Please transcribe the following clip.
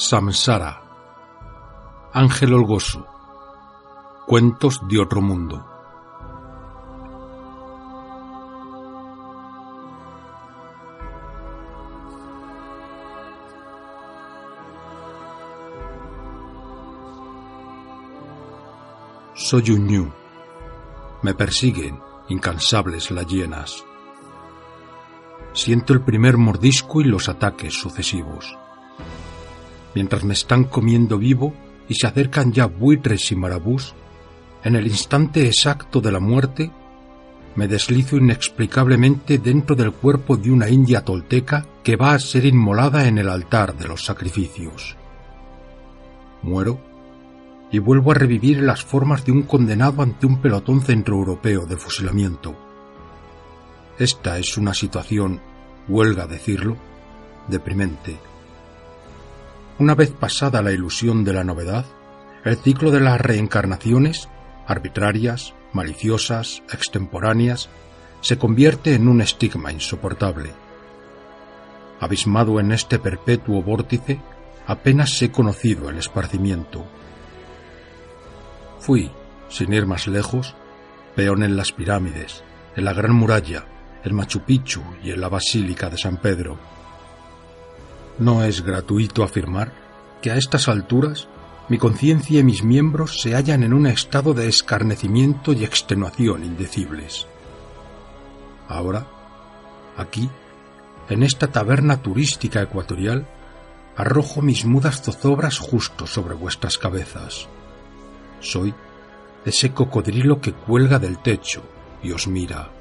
Samsara. Ángel Olgoso. Cuentos de otro mundo. Soy un ñu. Me persiguen, incansables las hienas. Siento el primer mordisco y los ataques sucesivos. Mientras me están comiendo vivo y se acercan ya buitres y marabús, en el instante exacto de la muerte, me deslizo inexplicablemente dentro del cuerpo de una india tolteca que va a ser inmolada en el altar de los sacrificios. Muero y vuelvo a revivir las formas de un condenado ante un pelotón centroeuropeo de fusilamiento. Esta es una situación, huelga decirlo, deprimente. Una vez pasada la ilusión de la novedad, el ciclo de las reencarnaciones, arbitrarias, maliciosas, extemporáneas, se convierte en un estigma insoportable. Abismado en este perpetuo vórtice, apenas he conocido el esparcimiento. Fui, sin ir más lejos, peón en las pirámides, en la Gran Muralla, en Machu Picchu y en la Basílica de San Pedro. No es gratuito afirmar que a estas alturas mi conciencia y mis miembros se hallan en un estado de escarnecimiento y extenuación indecibles. Ahora, aquí, en esta taberna turística ecuatorial, arrojo mis mudas zozobras justo sobre vuestras cabezas. Soy ese cocodrilo que cuelga del techo y os mira.